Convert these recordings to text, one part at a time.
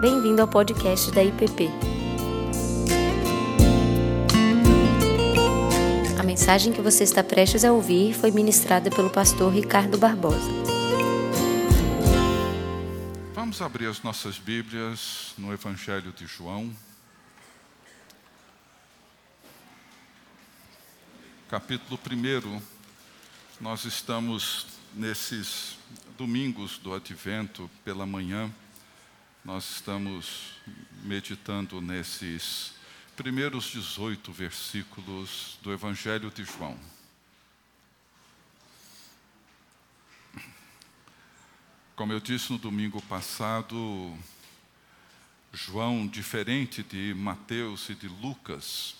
Bem-vindo ao podcast da IPP. A mensagem que você está prestes a ouvir foi ministrada pelo pastor Ricardo Barbosa. Vamos abrir as nossas Bíblias no Evangelho de João. Capítulo 1. Nós estamos nesses domingos do advento pela manhã. Nós estamos meditando nesses primeiros 18 versículos do Evangelho de João. Como eu disse no domingo passado, João, diferente de Mateus e de Lucas,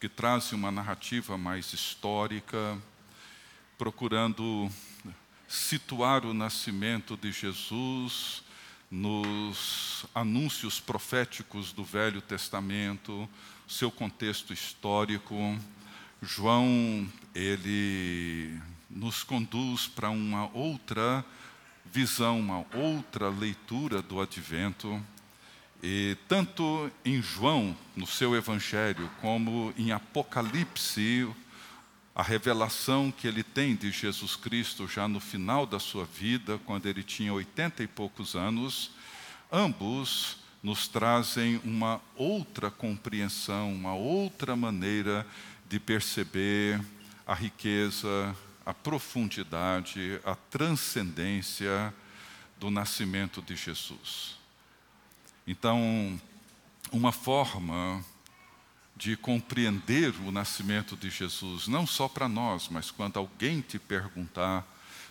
que trazem uma narrativa mais histórica, procurando situar o nascimento de Jesus nos anúncios proféticos do Velho Testamento, seu contexto histórico. João, ele nos conduz para uma outra visão, uma outra leitura do advento. E tanto em João, no seu evangelho, como em Apocalipse, a revelação que ele tem de Jesus Cristo já no final da sua vida, quando ele tinha oitenta e poucos anos, ambos nos trazem uma outra compreensão, uma outra maneira de perceber a riqueza, a profundidade, a transcendência do nascimento de Jesus. Então, uma forma de compreender o nascimento de Jesus, não só para nós, mas quando alguém te perguntar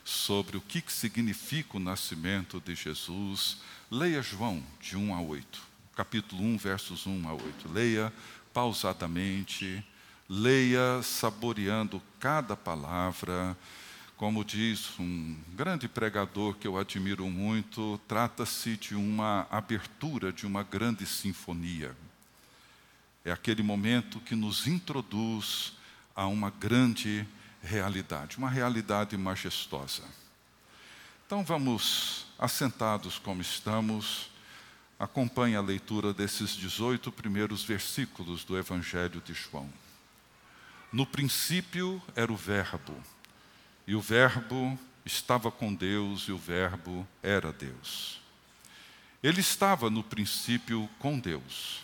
sobre o que significa o nascimento de Jesus, leia João, de 1 a 8, capítulo 1, versos 1 a 8. Leia pausadamente, leia saboreando cada palavra. Como diz um grande pregador que eu admiro muito, trata-se de uma abertura de uma grande sinfonia. É aquele momento que nos introduz a uma grande realidade, uma realidade majestosa. Então vamos, assentados como estamos, acompanhe a leitura desses 18 primeiros versículos do Evangelho de João. No princípio era o Verbo, e o Verbo estava com Deus, e o Verbo era Deus. Ele estava no princípio com Deus.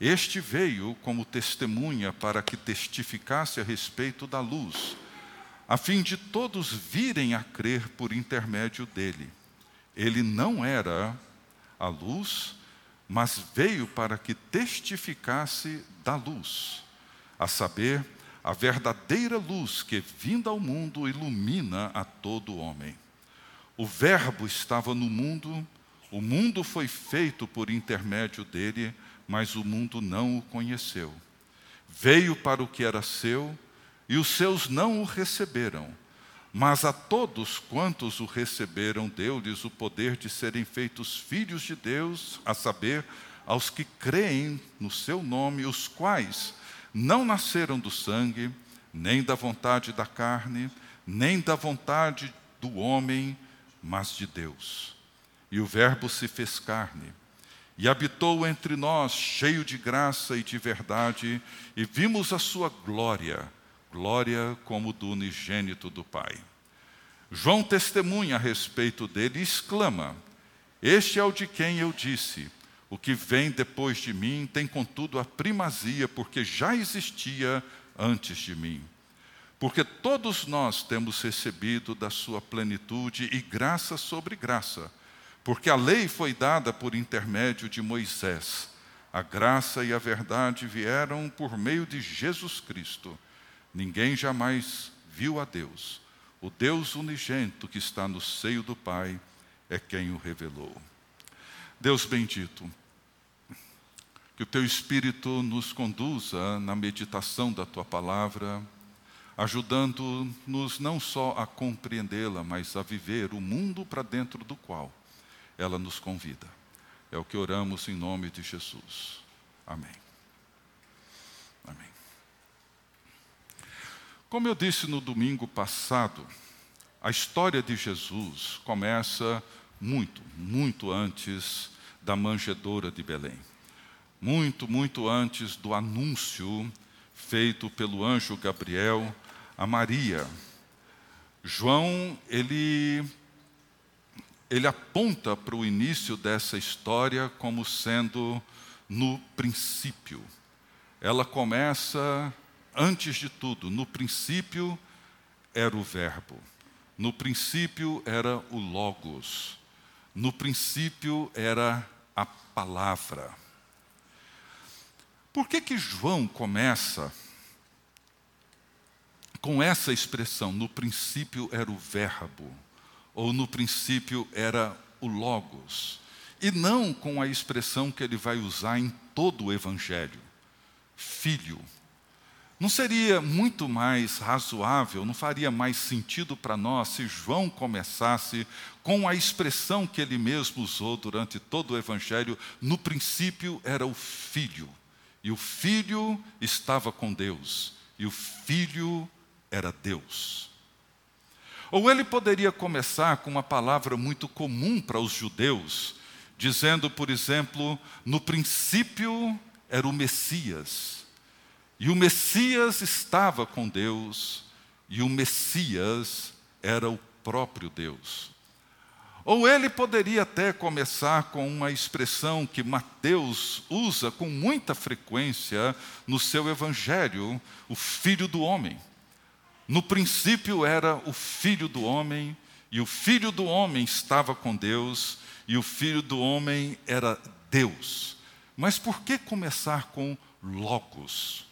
Este veio como testemunha para que testificasse a respeito da luz, a fim de todos virem a crer por intermédio dele. Ele não era a luz, mas veio para que testificasse da luz, a saber, a verdadeira luz que, vinda ao mundo, ilumina a todo homem. O Verbo estava no mundo, o mundo foi feito por intermédio dele, mas o mundo não o conheceu. Veio para o que era seu, e os seus não o receberam. Mas a todos quantos o receberam, deu-lhes o poder de serem feitos filhos de Deus, a saber, aos que creem no seu nome, os quais não nasceram do sangue, nem da vontade da carne, nem da vontade do homem, mas de Deus. E o Verbo se fez carne e habitou entre nós, cheio de graça e de verdade, e vimos a sua glória, glória como do unigênito do Pai. João testemunha a respeito dele e exclama: Este é o de quem eu disse: O que vem depois de mim tem, contudo, a primazia, porque já existia antes de mim. Porque todos nós temos recebido da sua plenitude e graça sobre graça porque a lei foi dada por intermédio de Moisés. A graça e a verdade vieram por meio de Jesus Cristo. Ninguém jamais viu a Deus. O Deus unigênito que está no seio do Pai é quem o revelou. Deus bendito, Que o teu Espírito nos conduza na meditação da tua palavra, ajudando-nos não só a compreendê-la, mas a viver o mundo para dentro do qual ela nos convida. É o que oramos em nome de Jesus. Amém. Amém. Como eu disse no domingo passado, a história de Jesus começa muito, muito antes da manjedoura de Belém muito, muito antes do anúncio feito pelo anjo Gabriel a Maria. João, ele, ele aponta para o início dessa história como sendo no princípio. Ela começa, antes de tudo, no princípio era o Verbo, no princípio era o Logos, no princípio era a palavra. Por que que João começa com essa expressão, no princípio era o verbo, ou no princípio era o logos, e não com a expressão que ele vai usar em todo o evangelho, filho. Não seria muito mais razoável, não faria mais sentido para nós se João começasse com a expressão que ele mesmo usou durante todo o evangelho, no princípio era o filho. E o filho estava com Deus, e o filho era Deus. Ou ele poderia começar com uma palavra muito comum para os judeus, dizendo, por exemplo, no princípio era o Messias, e o Messias estava com Deus, e o Messias era o próprio Deus. Ou ele poderia até começar com uma expressão que Mateus usa com muita frequência no seu evangelho, o filho do homem. No princípio era o filho do homem, e o filho do homem estava com Deus, e o filho do homem era Deus. Mas por que começar com logos?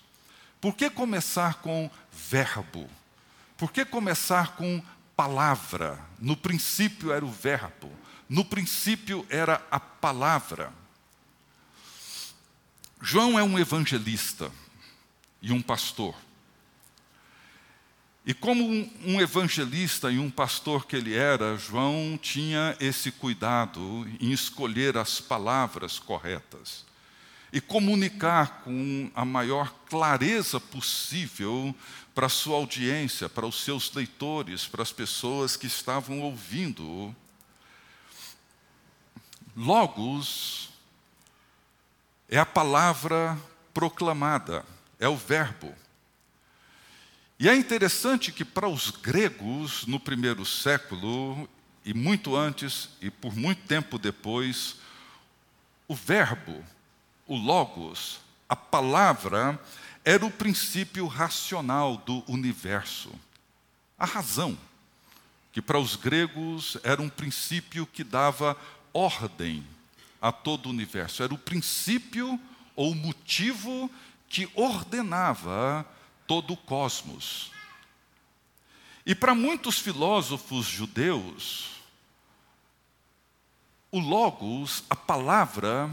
Por que começar com verbo? Por que começar com palavra. No princípio era o Verbo. No princípio era a palavra. João é um evangelista e um pastor. E como um evangelista e um pastor que ele era, João tinha esse cuidado em escolher as palavras corretas e comunicar com a maior clareza possível para a sua audiência, para os seus leitores, para as pessoas que estavam ouvindo. Logos é a palavra proclamada, é o verbo. E é interessante que para os gregos, no primeiro século, e muito antes e por muito tempo depois, o verbo, o logos, a palavra, era o princípio racional do universo. A razão, que para os gregos era um princípio que dava ordem a todo o universo, era o princípio ou motivo que ordenava todo o cosmos. E para muitos filósofos judeus, o Logos, a palavra,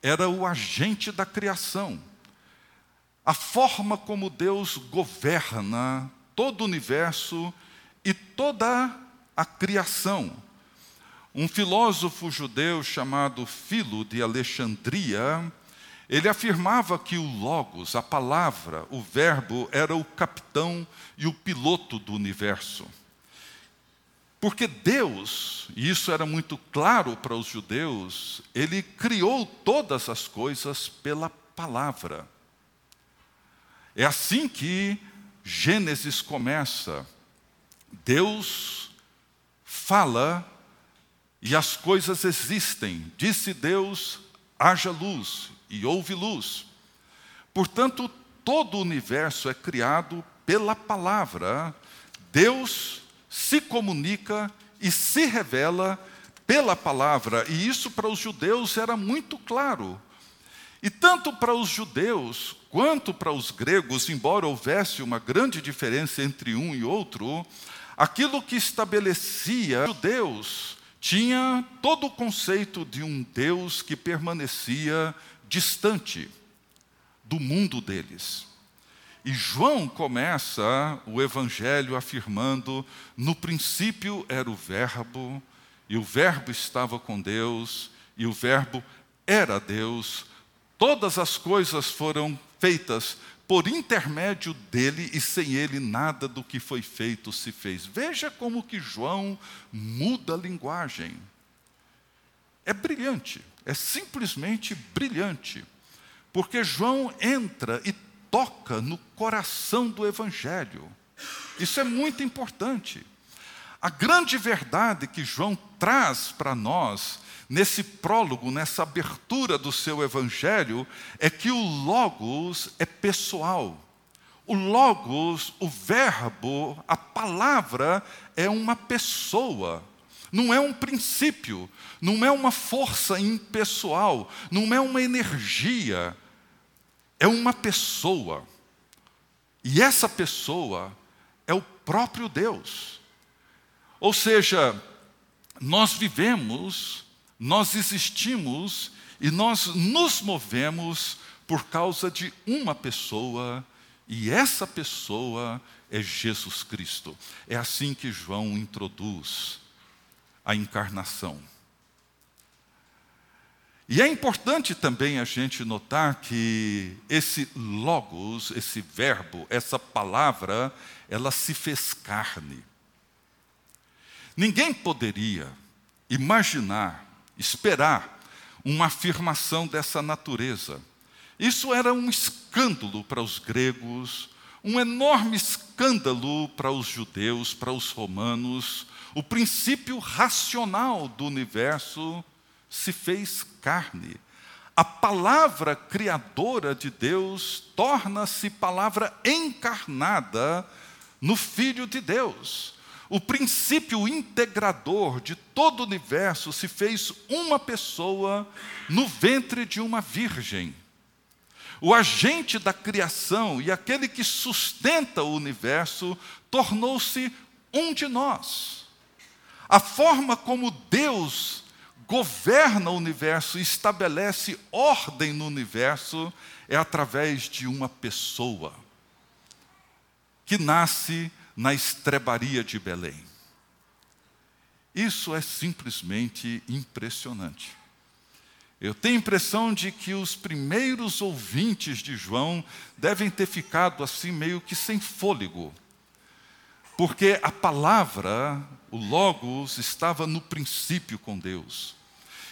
era o agente da criação a forma como Deus governa todo o universo e toda a criação. Um filósofo judeu chamado Filo de Alexandria, ele afirmava que o Logos, a palavra, o Verbo, era o capitão e o piloto do universo. Porque Deus, e isso era muito claro para os judeus, ele criou todas as coisas pela palavra. É assim que Gênesis começa. Deus fala e as coisas existem. Disse Deus: haja luz, e houve luz. Portanto, todo o universo é criado pela palavra. Deus se comunica e se revela pela palavra, e isso para os judeus era muito claro. E tanto para os judeus quanto para os gregos, embora houvesse uma grande diferença entre um e outro, aquilo que estabelecia os judeus tinha todo o conceito de um Deus que permanecia distante do mundo deles. E João começa o evangelho afirmando: no princípio era o Verbo, e o Verbo estava com Deus, e o Verbo era Deus. Todas as coisas foram feitas por intermédio dele e sem ele nada do que foi feito se fez. Veja como que João muda a linguagem. É brilhante, é simplesmente brilhante. Porque João entra e toca no coração do evangelho. Isso é muito importante. A grande verdade que João traz para nós nesse prólogo, nessa abertura do seu evangelho, é que o Logos é pessoal. O Logos, o Verbo, a palavra é uma pessoa, não é um princípio, não é uma força impessoal, não é uma energia, é uma pessoa. E essa pessoa é o próprio Deus. Ou seja, nós vivemos nós existimos e nós nos movemos por causa de uma pessoa, e essa pessoa é Jesus Cristo. É assim que João introduz a encarnação. E é importante também a gente notar que esse logos, esse verbo, essa palavra, ela se fez carne. Ninguém poderia imaginar esperar uma afirmação dessa natureza. Isso era um escândalo para os gregos, um enorme escândalo para os judeus, para os romanos. O princípio racional do universo se fez carne. A palavra criadora de Deus torna-se palavra encarnada no Filho de Deus. O princípio integrador de todo o universo se fez uma pessoa no ventre de uma virgem. O agente da criação e aquele que sustenta o universo tornou-se um de nós. A forma como Deus governa o universo e estabelece ordem no universo é através de uma pessoa que nasce na estrebaria de Belém. Isso é simplesmente impressionante. Eu tenho a impressão de que os primeiros ouvintes de João devem ter ficado assim meio que sem fôlego, porque a palavra, o Logos, estava no princípio com Deus,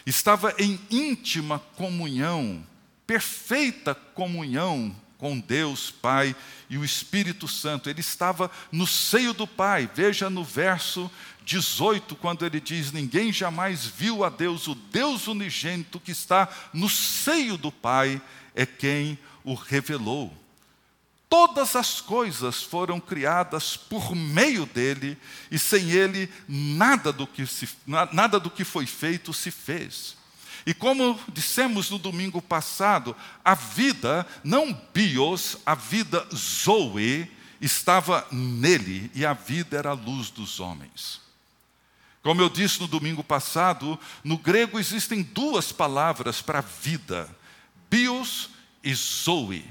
estava em íntima comunhão, perfeita comunhão com Deus Pai e o Espírito Santo. Ele estava no seio do Pai. Veja no verso 18, quando ele diz: Ninguém jamais viu a Deus, o Deus unigênito que está no seio do Pai é quem o revelou. Todas as coisas foram criadas por meio dele, e sem ele nada do que, se, nada do que foi feito se fez. E como dissemos no domingo passado, a vida, não bios, a vida zoe, estava nele, e a vida era a luz dos homens. Como eu disse no domingo passado, no grego existem duas palavras para vida: bios e zoe.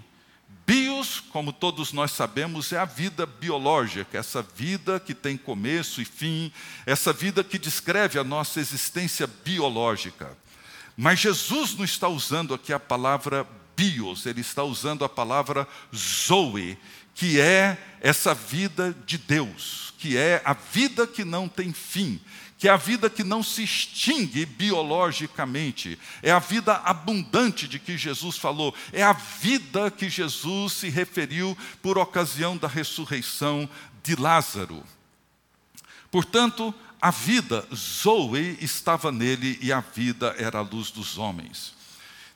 Bios, como todos nós sabemos, é a vida biológica, essa vida que tem começo e fim, essa vida que descreve a nossa existência biológica. Mas Jesus não está usando aqui a palavra bios, ele está usando a palavra zoe, que é essa vida de Deus, que é a vida que não tem fim, que é a vida que não se extingue biologicamente, é a vida abundante de que Jesus falou, é a vida que Jesus se referiu por ocasião da ressurreição de Lázaro. Portanto, a vida, Zoe, estava nele e a vida era a luz dos homens.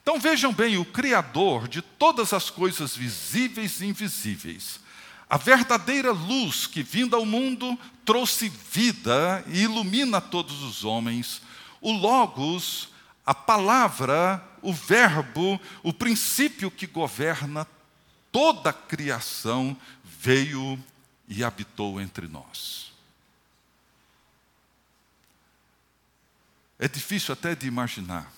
Então vejam bem, o Criador de todas as coisas visíveis e invisíveis, a verdadeira luz que vinda ao mundo trouxe vida e ilumina todos os homens, o Logos, a palavra, o Verbo, o princípio que governa toda a criação, veio e habitou entre nós. É difícil até de imaginar.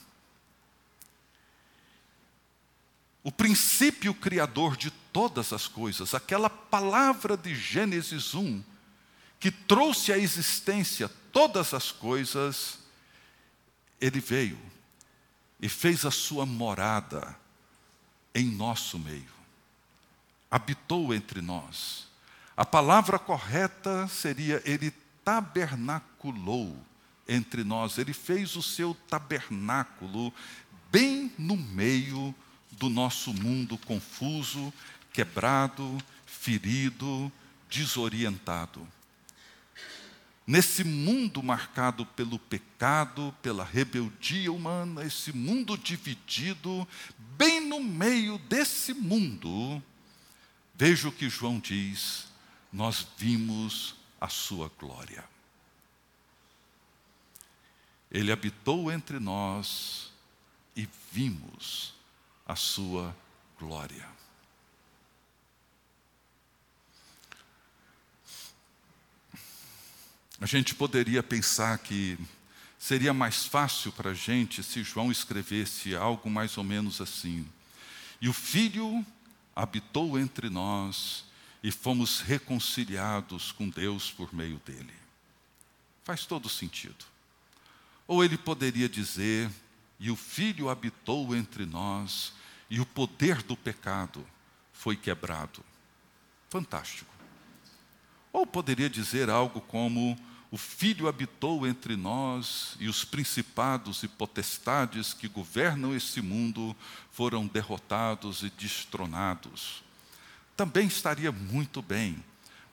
O princípio criador de todas as coisas, aquela palavra de Gênesis 1, que trouxe à existência todas as coisas, ele veio e fez a sua morada em nosso meio, habitou entre nós. A palavra correta seria ele tabernaculou entre nós, ele fez o seu tabernáculo bem no meio do nosso mundo confuso, quebrado, ferido, desorientado. Nesse mundo marcado pelo pecado, pela rebeldia humana, esse mundo dividido, bem no meio desse mundo, veja o que João diz: nós vimos a sua glória. Ele habitou entre nós e vimos a sua glória. A gente poderia pensar que seria mais fácil para a gente se João escrevesse algo mais ou menos assim. E o Filho habitou entre nós e fomos reconciliados com Deus por meio dele. Faz todo sentido. Ou ele poderia dizer: E o Filho habitou entre nós e o poder do pecado foi quebrado. Fantástico. Ou poderia dizer algo como: O Filho habitou entre nós e os principados e potestades que governam esse mundo foram derrotados e destronados. Também estaria muito bem,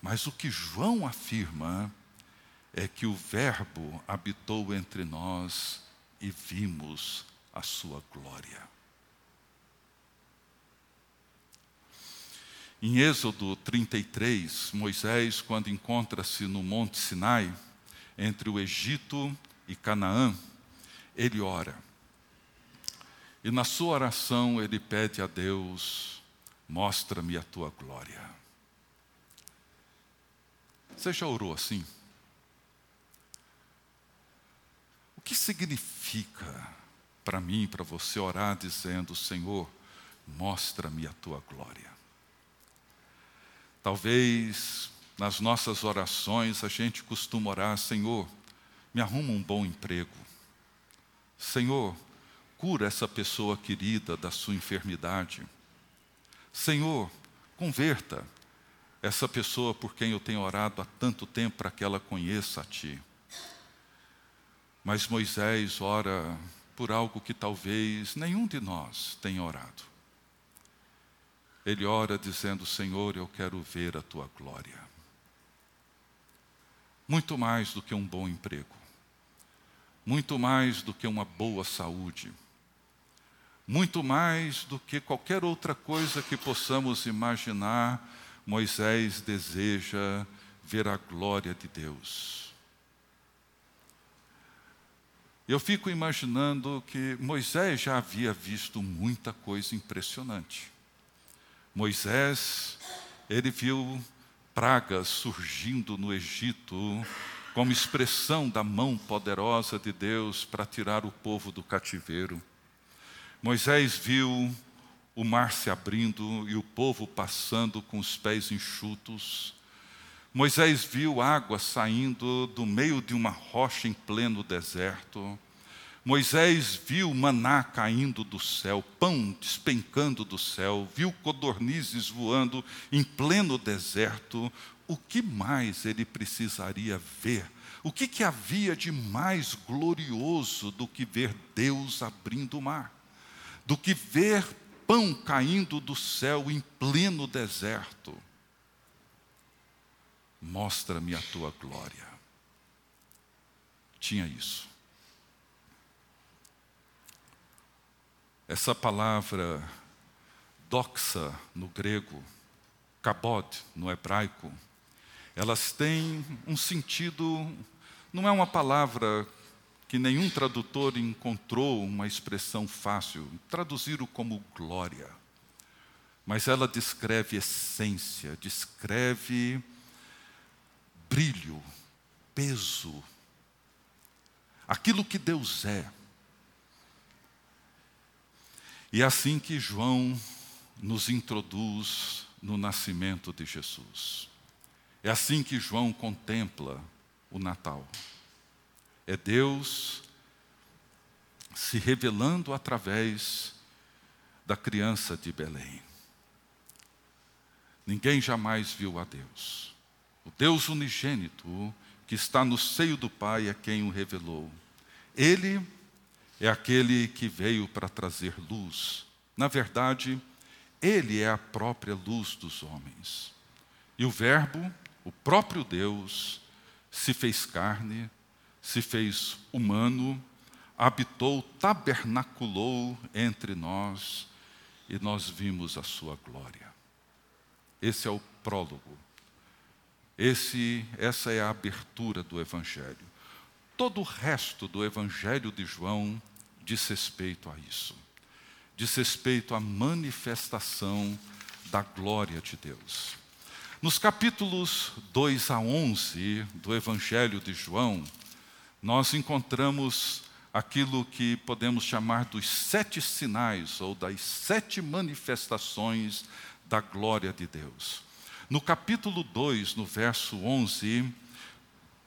mas o que João afirma é que o Verbo habitou entre nós e vimos a sua glória. Em Êxodo 33, Moisés, quando encontra-se no Monte Sinai, entre o Egito e Canaã, ele ora. E na sua oração ele pede a Deus: mostra-me a tua glória. Você já orou assim? O que significa para mim, para você orar dizendo: Senhor, mostra-me a tua glória? Talvez nas nossas orações a gente costuma orar: Senhor, me arruma um bom emprego. Senhor, cura essa pessoa querida da sua enfermidade. Senhor, converta essa pessoa por quem eu tenho orado há tanto tempo para que ela conheça a Ti. Mas Moisés ora por algo que talvez nenhum de nós tenha orado. Ele ora dizendo: Senhor, eu quero ver a tua glória. Muito mais do que um bom emprego, muito mais do que uma boa saúde, muito mais do que qualquer outra coisa que possamos imaginar, Moisés deseja ver a glória de Deus. Eu fico imaginando que Moisés já havia visto muita coisa impressionante. Moisés, ele viu pragas surgindo no Egito como expressão da mão poderosa de Deus para tirar o povo do cativeiro. Moisés viu o mar se abrindo e o povo passando com os pés enxutos. Moisés viu água saindo do meio de uma rocha em pleno deserto. Moisés viu maná caindo do céu, pão despencando do céu, viu codornizes voando em pleno deserto. O que mais ele precisaria ver? O que, que havia de mais glorioso do que ver Deus abrindo o mar? Do que ver pão caindo do céu em pleno deserto? Mostra-me a tua glória. Tinha isso. Essa palavra doxa no grego, kabod no hebraico, elas têm um sentido, não é uma palavra que nenhum tradutor encontrou uma expressão fácil, traduziram como glória. Mas ela descreve essência, descreve brilho, peso, aquilo que Deus é. E é assim que João nos introduz no nascimento de Jesus. É assim que João contempla o Natal. É Deus se revelando através da criança de Belém. Ninguém jamais viu a Deus. O Deus unigênito que está no seio do Pai é quem o revelou. Ele é aquele que veio para trazer luz. Na verdade, ele é a própria luz dos homens. E o Verbo, o próprio Deus, se fez carne, se fez humano, habitou, tabernaculou entre nós e nós vimos a sua glória. Esse é o prólogo. Esse, essa é a abertura do Evangelho. Todo o resto do Evangelho de João diz respeito a isso. Diz respeito à manifestação da glória de Deus. Nos capítulos 2 a 11 do Evangelho de João, nós encontramos aquilo que podemos chamar dos sete sinais ou das sete manifestações da glória de Deus. No capítulo 2, no verso 11,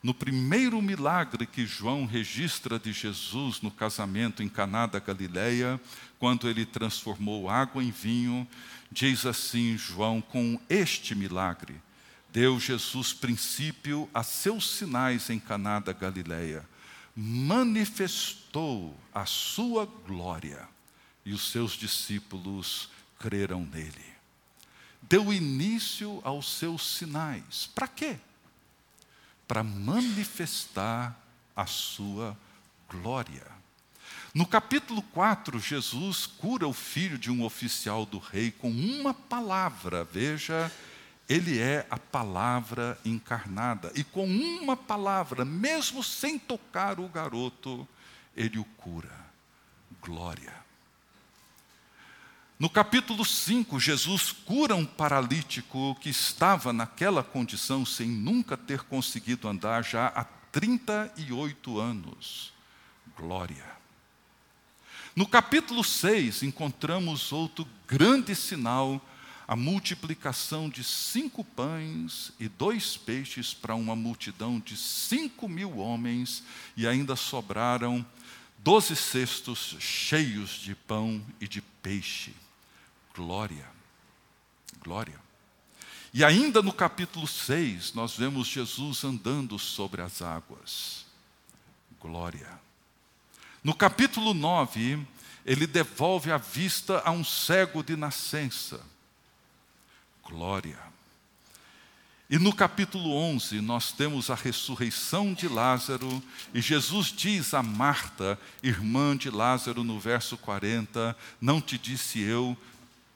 no primeiro milagre que João registra de Jesus no casamento em Caná da Galileia, quando ele transformou água em vinho, diz assim João: com este milagre deu Jesus princípio a seus sinais em Caná da Galileia, manifestou a sua glória e os seus discípulos creram nele. Deu início aos seus sinais. Para quê? para manifestar a sua glória. No capítulo 4, Jesus cura o filho de um oficial do rei com uma palavra. Veja, ele é a palavra encarnada. E com uma palavra, mesmo sem tocar o garoto, ele o cura. Glória. No capítulo 5, Jesus cura um paralítico que estava naquela condição sem nunca ter conseguido andar já há 38 anos. Glória. No capítulo 6, encontramos outro grande sinal, a multiplicação de cinco pães e dois peixes para uma multidão de cinco mil homens, e ainda sobraram doze cestos cheios de pão e de peixe. Glória. Glória. E ainda no capítulo 6, nós vemos Jesus andando sobre as águas. Glória. No capítulo 9, ele devolve a vista a um cego de nascença. Glória. E no capítulo 11, nós temos a ressurreição de Lázaro, e Jesus diz a Marta, irmã de Lázaro, no verso 40: Não te disse eu,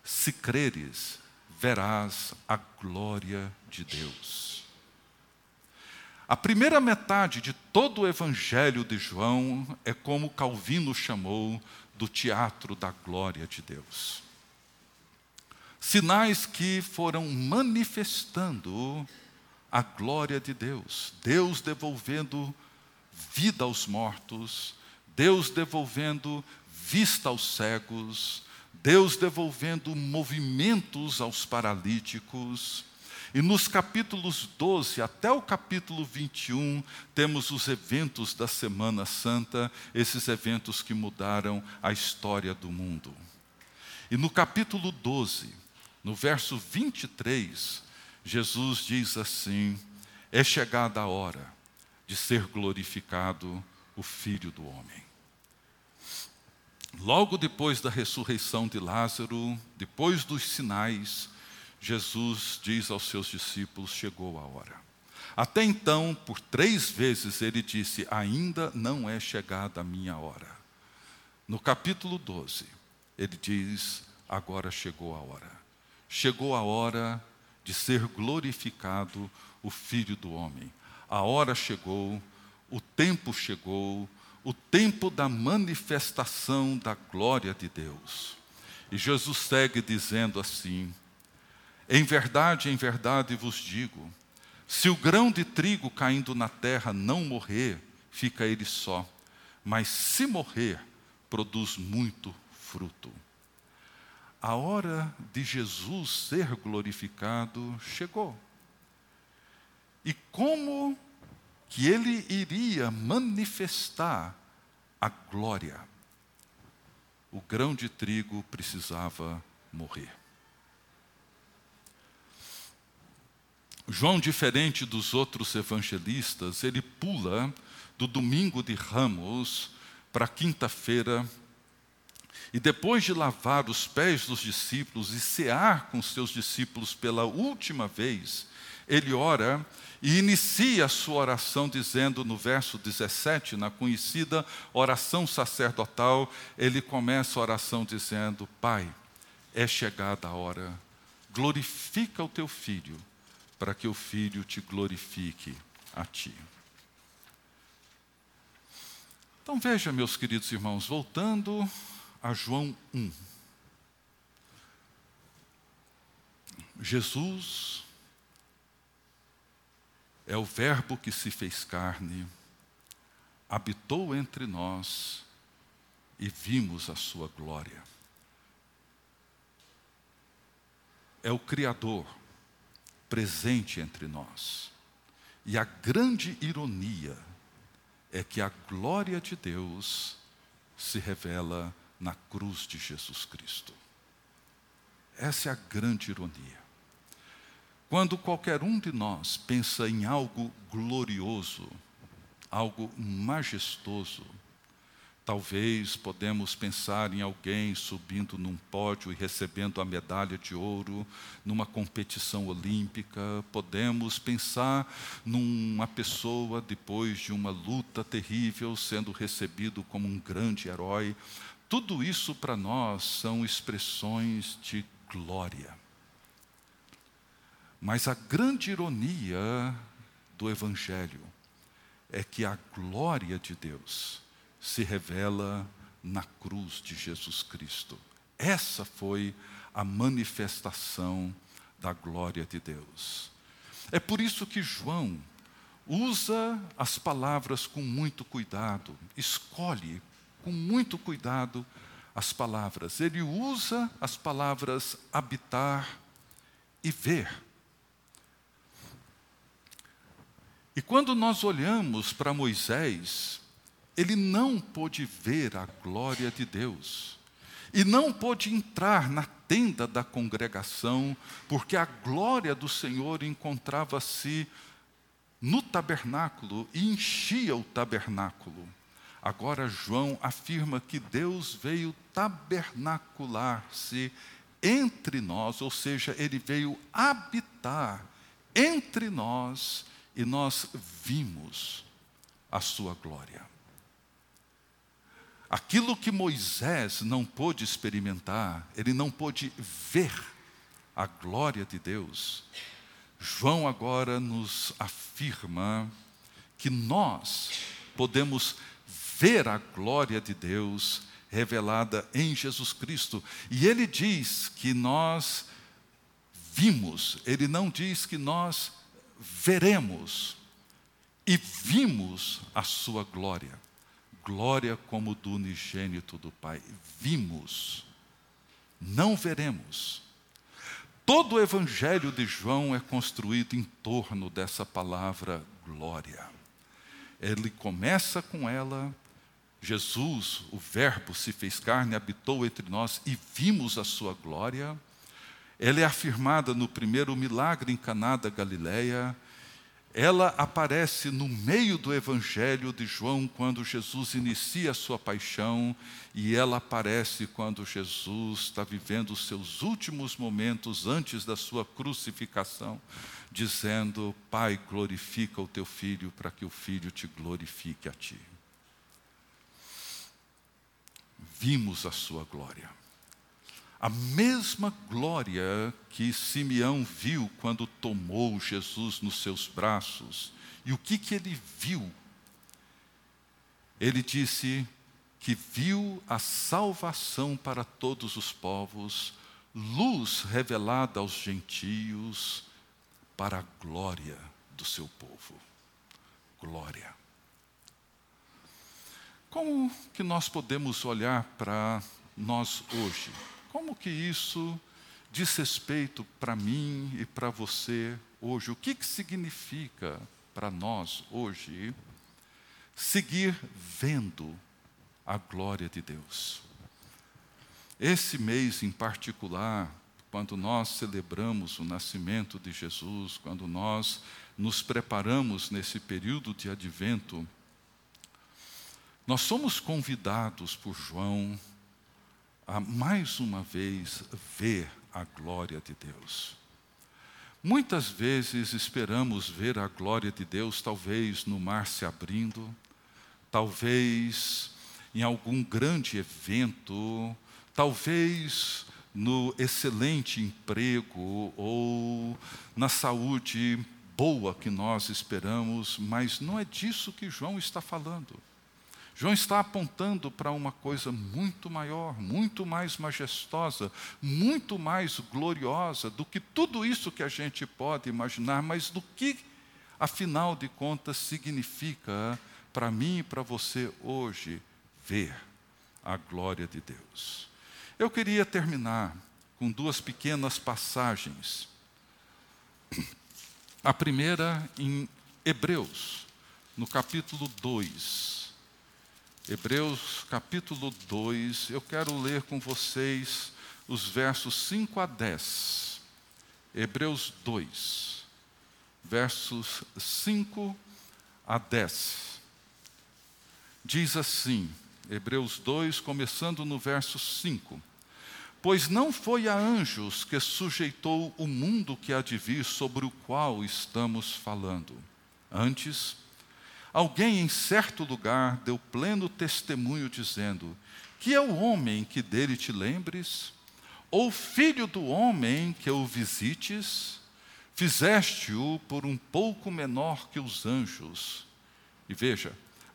se creres, verás a glória de Deus. A primeira metade de todo o Evangelho de João é como Calvino chamou do teatro da glória de Deus. Sinais que foram manifestando a glória de Deus, Deus devolvendo vida aos mortos, Deus devolvendo vista aos cegos, Deus devolvendo movimentos aos paralíticos. E nos capítulos 12 até o capítulo 21, temos os eventos da Semana Santa, esses eventos que mudaram a história do mundo. E no capítulo 12, no verso 23, Jesus diz assim: É chegada a hora de ser glorificado o Filho do Homem. Logo depois da ressurreição de Lázaro, depois dos sinais, Jesus diz aos seus discípulos: chegou a hora. Até então, por três vezes ele disse: ainda não é chegada a minha hora. No capítulo 12, ele diz: agora chegou a hora. Chegou a hora de ser glorificado o Filho do Homem. A hora chegou, o tempo chegou, o tempo da manifestação da glória de Deus. E Jesus segue dizendo assim: Em verdade, em verdade vos digo, se o grão de trigo caindo na terra não morrer, fica ele só, mas se morrer, produz muito fruto. a hora de Jesus ser glorificado chegou. E como que ele iria manifestar a glória? O grão de trigo precisava morrer. João, diferente dos outros evangelistas, ele pula do domingo de Ramos para quinta-feira e depois de lavar os pés dos discípulos e cear com seus discípulos pela última vez, ele ora e inicia a sua oração dizendo no verso 17, na conhecida oração sacerdotal, ele começa a oração dizendo: Pai, é chegada a hora, glorifica o teu filho, para que o filho te glorifique a ti. Então veja, meus queridos irmãos, voltando a João 1. Jesus é o Verbo que se fez carne, habitou entre nós e vimos a sua glória. É o Criador presente entre nós. E a grande ironia é que a glória de Deus se revela na cruz de Jesus Cristo. Essa é a grande ironia. Quando qualquer um de nós pensa em algo glorioso, algo majestoso, Talvez podemos pensar em alguém subindo num pódio e recebendo a medalha de ouro numa competição olímpica. Podemos pensar numa pessoa depois de uma luta terrível sendo recebido como um grande herói. Tudo isso para nós são expressões de glória. Mas a grande ironia do Evangelho é que a glória de Deus se revela na cruz de Jesus Cristo. Essa foi a manifestação da glória de Deus. É por isso que João usa as palavras com muito cuidado, escolhe com muito cuidado as palavras. Ele usa as palavras habitar e ver. E quando nós olhamos para Moisés, ele não pôde ver a glória de Deus. E não pôde entrar na tenda da congregação, porque a glória do Senhor encontrava-se no tabernáculo e enchia o tabernáculo. Agora, João afirma que Deus veio tabernacular-se entre nós, ou seja, ele veio habitar entre nós e nós vimos a sua glória. Aquilo que Moisés não pôde experimentar, ele não pôde ver a glória de Deus. João agora nos afirma que nós podemos ver a glória de Deus revelada em Jesus Cristo. E ele diz que nós vimos, ele não diz que nós veremos. E vimos a sua glória. Glória como do unigênito do Pai. Vimos, não veremos. Todo o evangelho de João é construído em torno dessa palavra glória ele começa com ela. Jesus, o Verbo, se fez carne, habitou entre nós e vimos a sua glória. Ela é afirmada no primeiro milagre em Caná da Galileia. Ela aparece no meio do Evangelho de João quando Jesus inicia a sua paixão e ela aparece quando Jesus está vivendo os seus últimos momentos antes da sua crucificação dizendo: Pai, glorifica o teu filho para que o filho te glorifique a ti. Vimos a sua glória. A mesma glória que Simeão viu quando tomou Jesus nos seus braços. E o que, que ele viu? Ele disse que viu a salvação para todos os povos, luz revelada aos gentios, para a glória do seu povo. Glória. Como que nós podemos olhar para nós hoje? Como que isso diz respeito para mim e para você hoje? O que, que significa para nós hoje seguir vendo a glória de Deus? Esse mês em particular, quando nós celebramos o nascimento de Jesus, quando nós nos preparamos nesse período de advento, nós somos convidados por João a mais uma vez ver a glória de Deus. Muitas vezes esperamos ver a glória de Deus, talvez no mar se abrindo, talvez em algum grande evento, talvez no excelente emprego ou na saúde boa que nós esperamos, mas não é disso que João está falando. João está apontando para uma coisa muito maior, muito mais majestosa, muito mais gloriosa do que tudo isso que a gente pode imaginar, mas do que, afinal de contas, significa para mim e para você hoje ver a glória de Deus. Eu queria terminar com duas pequenas passagens. A primeira em Hebreus, no capítulo 2. Hebreus, capítulo 2, eu quero ler com vocês os versos 5 a 10. Hebreus 2, versos 5 a 10. Diz assim, Hebreus 2, começando no verso 5. Pois não foi a anjos que sujeitou o mundo que há de vir sobre o qual estamos falando. Antes, alguém em certo lugar deu pleno testemunho, dizendo: Que é o homem que dele te lembres? Ou filho do homem que o visites? Fizeste-o por um pouco menor que os anjos. E veja,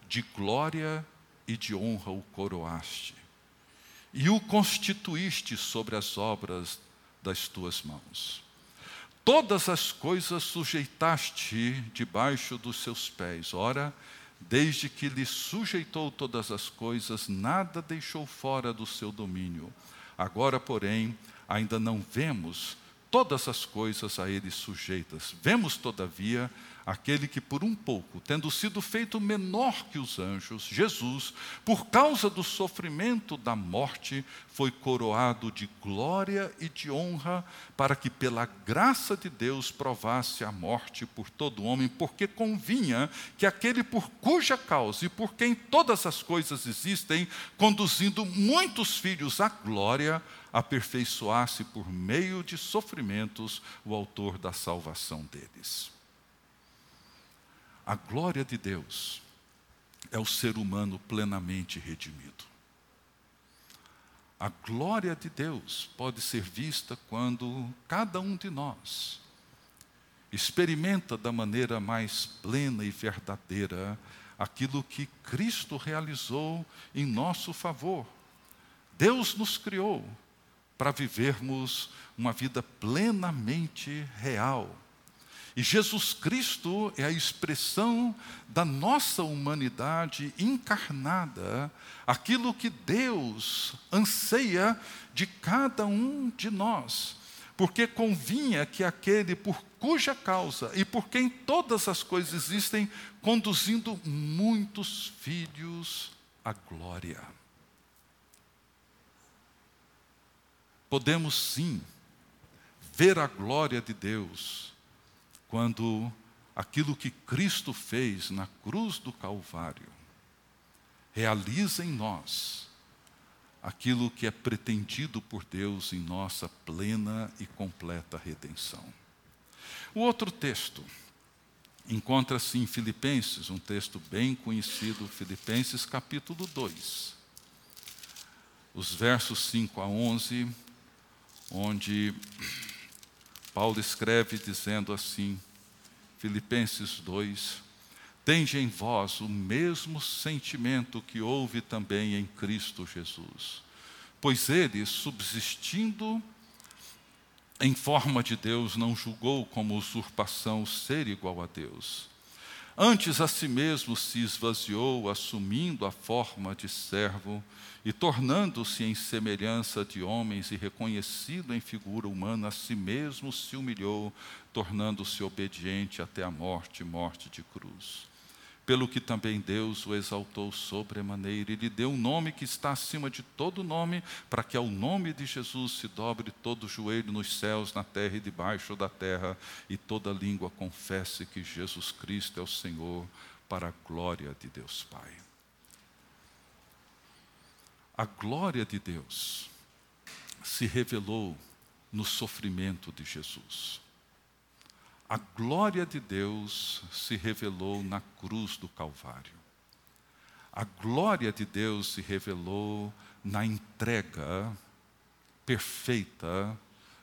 de glória e de honra o coroaste e o constituíste sobre as obras das tuas mãos. Todas as coisas sujeitaste debaixo dos seus pés. Ora, desde que lhe sujeitou todas as coisas, nada deixou fora do seu domínio. Agora, porém, ainda não vemos todas as coisas a ele sujeitas. Vemos, todavia, aquele que por um pouco, tendo sido feito menor que os anjos, Jesus, por causa do sofrimento da morte, foi coroado de glória e de honra, para que pela graça de Deus provasse a morte por todo homem, porque convinha que aquele por cuja causa e por quem todas as coisas existem, conduzindo muitos filhos à glória, aperfeiçoasse por meio de sofrimentos o autor da salvação deles. A glória de Deus é o ser humano plenamente redimido. A glória de Deus pode ser vista quando cada um de nós experimenta da maneira mais plena e verdadeira aquilo que Cristo realizou em nosso favor. Deus nos criou para vivermos uma vida plenamente real e Jesus Cristo é a expressão da nossa humanidade encarnada, aquilo que Deus anseia de cada um de nós. Porque convinha que aquele por cuja causa e por quem todas as coisas existem, conduzindo muitos filhos à glória. Podemos sim ver a glória de Deus quando aquilo que Cristo fez na cruz do Calvário realiza em nós aquilo que é pretendido por Deus em nossa plena e completa redenção. O outro texto encontra-se em Filipenses, um texto bem conhecido, Filipenses capítulo 2. Os versos 5 a 11, onde Paulo escreve dizendo assim, Filipenses 2: Tende em vós o mesmo sentimento que houve também em Cristo Jesus. Pois ele, subsistindo em forma de Deus, não julgou como usurpação ser igual a Deus. Antes a si mesmo se esvaziou, assumindo a forma de servo e tornando-se em semelhança de homens e reconhecido em figura humana, a si mesmo se humilhou, tornando-se obediente até a morte morte de cruz pelo que também Deus o exaltou sobremaneira e lhe deu um nome que está acima de todo nome, para que ao nome de Jesus se dobre todo joelho nos céus, na terra e debaixo da terra, e toda língua confesse que Jesus Cristo é o Senhor, para a glória de Deus Pai. A glória de Deus se revelou no sofrimento de Jesus a glória de Deus se revelou na cruz do Calvário. A glória de Deus se revelou na entrega perfeita,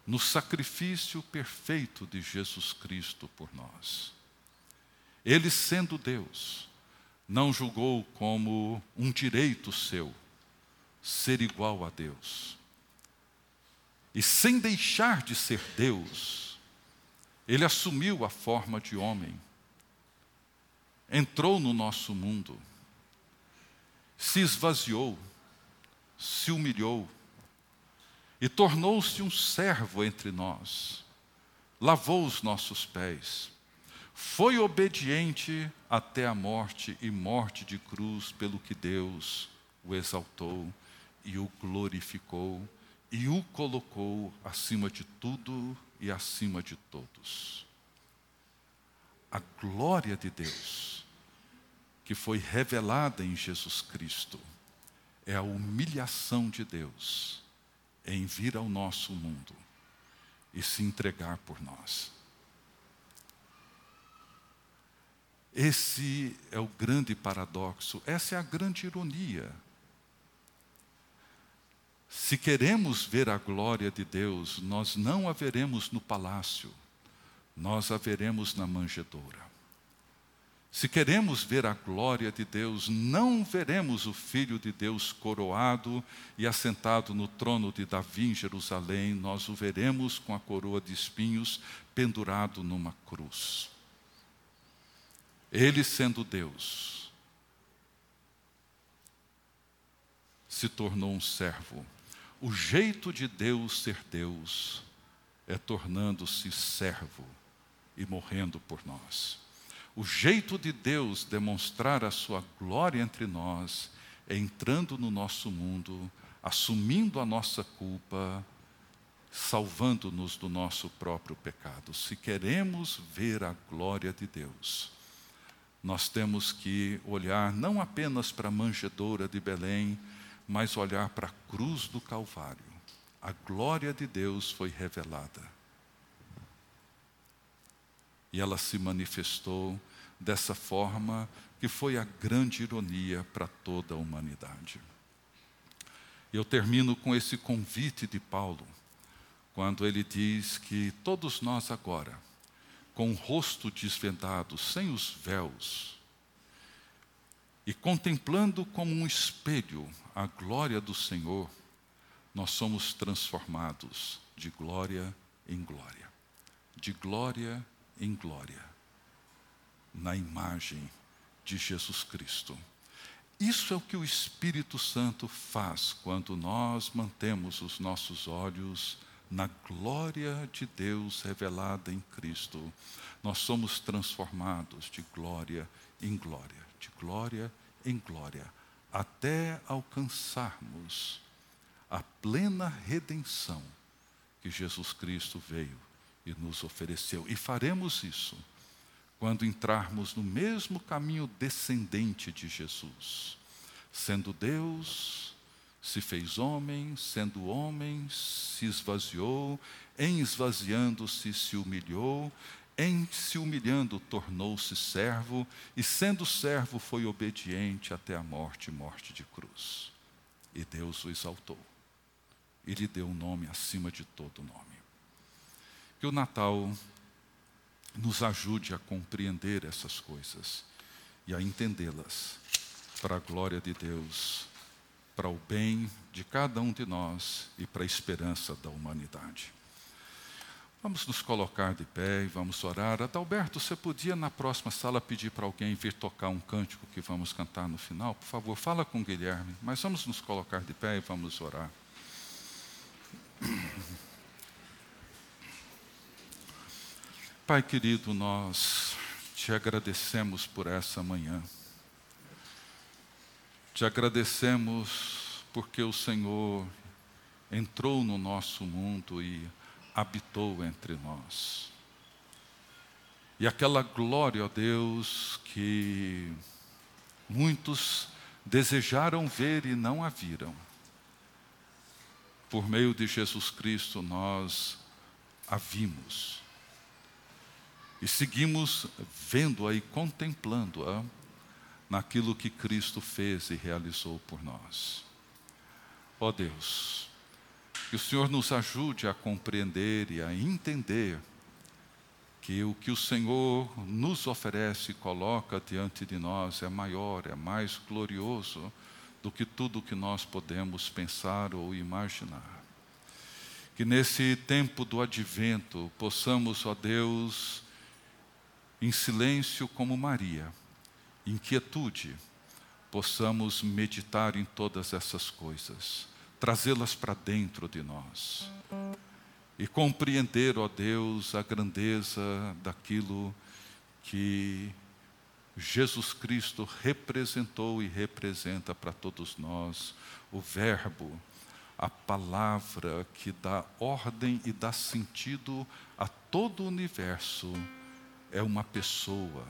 no sacrifício perfeito de Jesus Cristo por nós. Ele, sendo Deus, não julgou como um direito seu ser igual a Deus. E sem deixar de ser Deus, ele assumiu a forma de homem, entrou no nosso mundo, se esvaziou, se humilhou. E tornou-se um servo entre nós, lavou os nossos pés, foi obediente até a morte e morte de cruz, pelo que Deus o exaltou e o glorificou e o colocou acima de tudo e acima de todos. A glória de Deus, que foi revelada em Jesus Cristo, é a humilhação de Deus em vir ao nosso mundo e se entregar por nós. Esse é o grande paradoxo, essa é a grande ironia se queremos ver a glória de Deus, nós não a veremos no palácio, nós a veremos na manjedoura. Se queremos ver a glória de Deus, não veremos o Filho de Deus coroado e assentado no trono de Davi em Jerusalém, nós o veremos com a coroa de espinhos pendurado numa cruz. Ele, sendo Deus, se tornou um servo o jeito de Deus ser Deus é tornando-se servo e morrendo por nós. O jeito de Deus demonstrar a sua glória entre nós é entrando no nosso mundo, assumindo a nossa culpa, salvando-nos do nosso próprio pecado. Se queremos ver a glória de Deus, nós temos que olhar não apenas para a manjedoura de Belém, mas olhar para a cruz do Calvário. A glória de Deus foi revelada. E ela se manifestou dessa forma que foi a grande ironia para toda a humanidade. Eu termino com esse convite de Paulo, quando ele diz que todos nós agora, com o rosto desvendado, sem os véus, e contemplando como um espelho a glória do Senhor, nós somos transformados de glória em glória, de glória em glória, na imagem de Jesus Cristo. Isso é o que o Espírito Santo faz quando nós mantemos os nossos olhos na glória de Deus revelada em Cristo. Nós somos transformados de glória em glória de glória em glória, até alcançarmos a plena redenção que Jesus Cristo veio e nos ofereceu. E faremos isso quando entrarmos no mesmo caminho descendente de Jesus. Sendo Deus, se fez homem, sendo homem, se esvaziou, em esvaziando-se, se humilhou, em se humilhando, tornou-se servo, e sendo servo, foi obediente até a morte morte de cruz. E Deus o exaltou, e lhe deu um nome acima de todo nome. Que o Natal nos ajude a compreender essas coisas e a entendê-las para a glória de Deus, para o bem de cada um de nós e para a esperança da humanidade. Vamos nos colocar de pé e vamos orar. Adalberto, você podia na próxima sala pedir para alguém vir tocar um cântico que vamos cantar no final? Por favor, fala com o Guilherme. Mas vamos nos colocar de pé e vamos orar. Pai querido, nós te agradecemos por essa manhã. Te agradecemos porque o Senhor entrou no nosso mundo e habitou entre nós. E aquela glória, ó Deus, que muitos desejaram ver e não a viram. Por meio de Jesus Cristo nós a vimos. E seguimos vendo-a e contemplando-a naquilo que Cristo fez e realizou por nós. Ó Deus, que o Senhor nos ajude a compreender e a entender que o que o Senhor nos oferece e coloca diante de nós é maior, é mais glorioso do que tudo que nós podemos pensar ou imaginar. Que nesse tempo do advento possamos, ó Deus, em silêncio como Maria, inquietude, possamos meditar em todas essas coisas trazê-las para dentro de nós e compreender, ó Deus, a grandeza daquilo que Jesus Cristo representou e representa para todos nós, o Verbo, a palavra que dá ordem e dá sentido a todo o universo, é uma pessoa,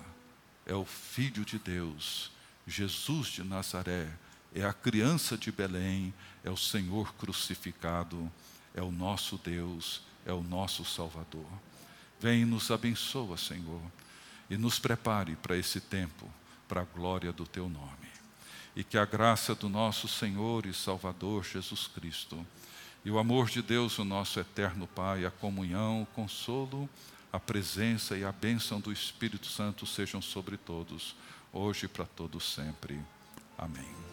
é o Filho de Deus, Jesus de Nazaré, é a criança de Belém, é o Senhor crucificado, é o nosso Deus, é o nosso Salvador. Vem e nos abençoa, Senhor, e nos prepare para esse tempo, para a glória do Teu nome. E que a graça do nosso Senhor e Salvador Jesus Cristo, e o amor de Deus, o nosso eterno Pai, a comunhão, o consolo, a presença e a bênção do Espírito Santo sejam sobre todos, hoje e para todos sempre. Amém.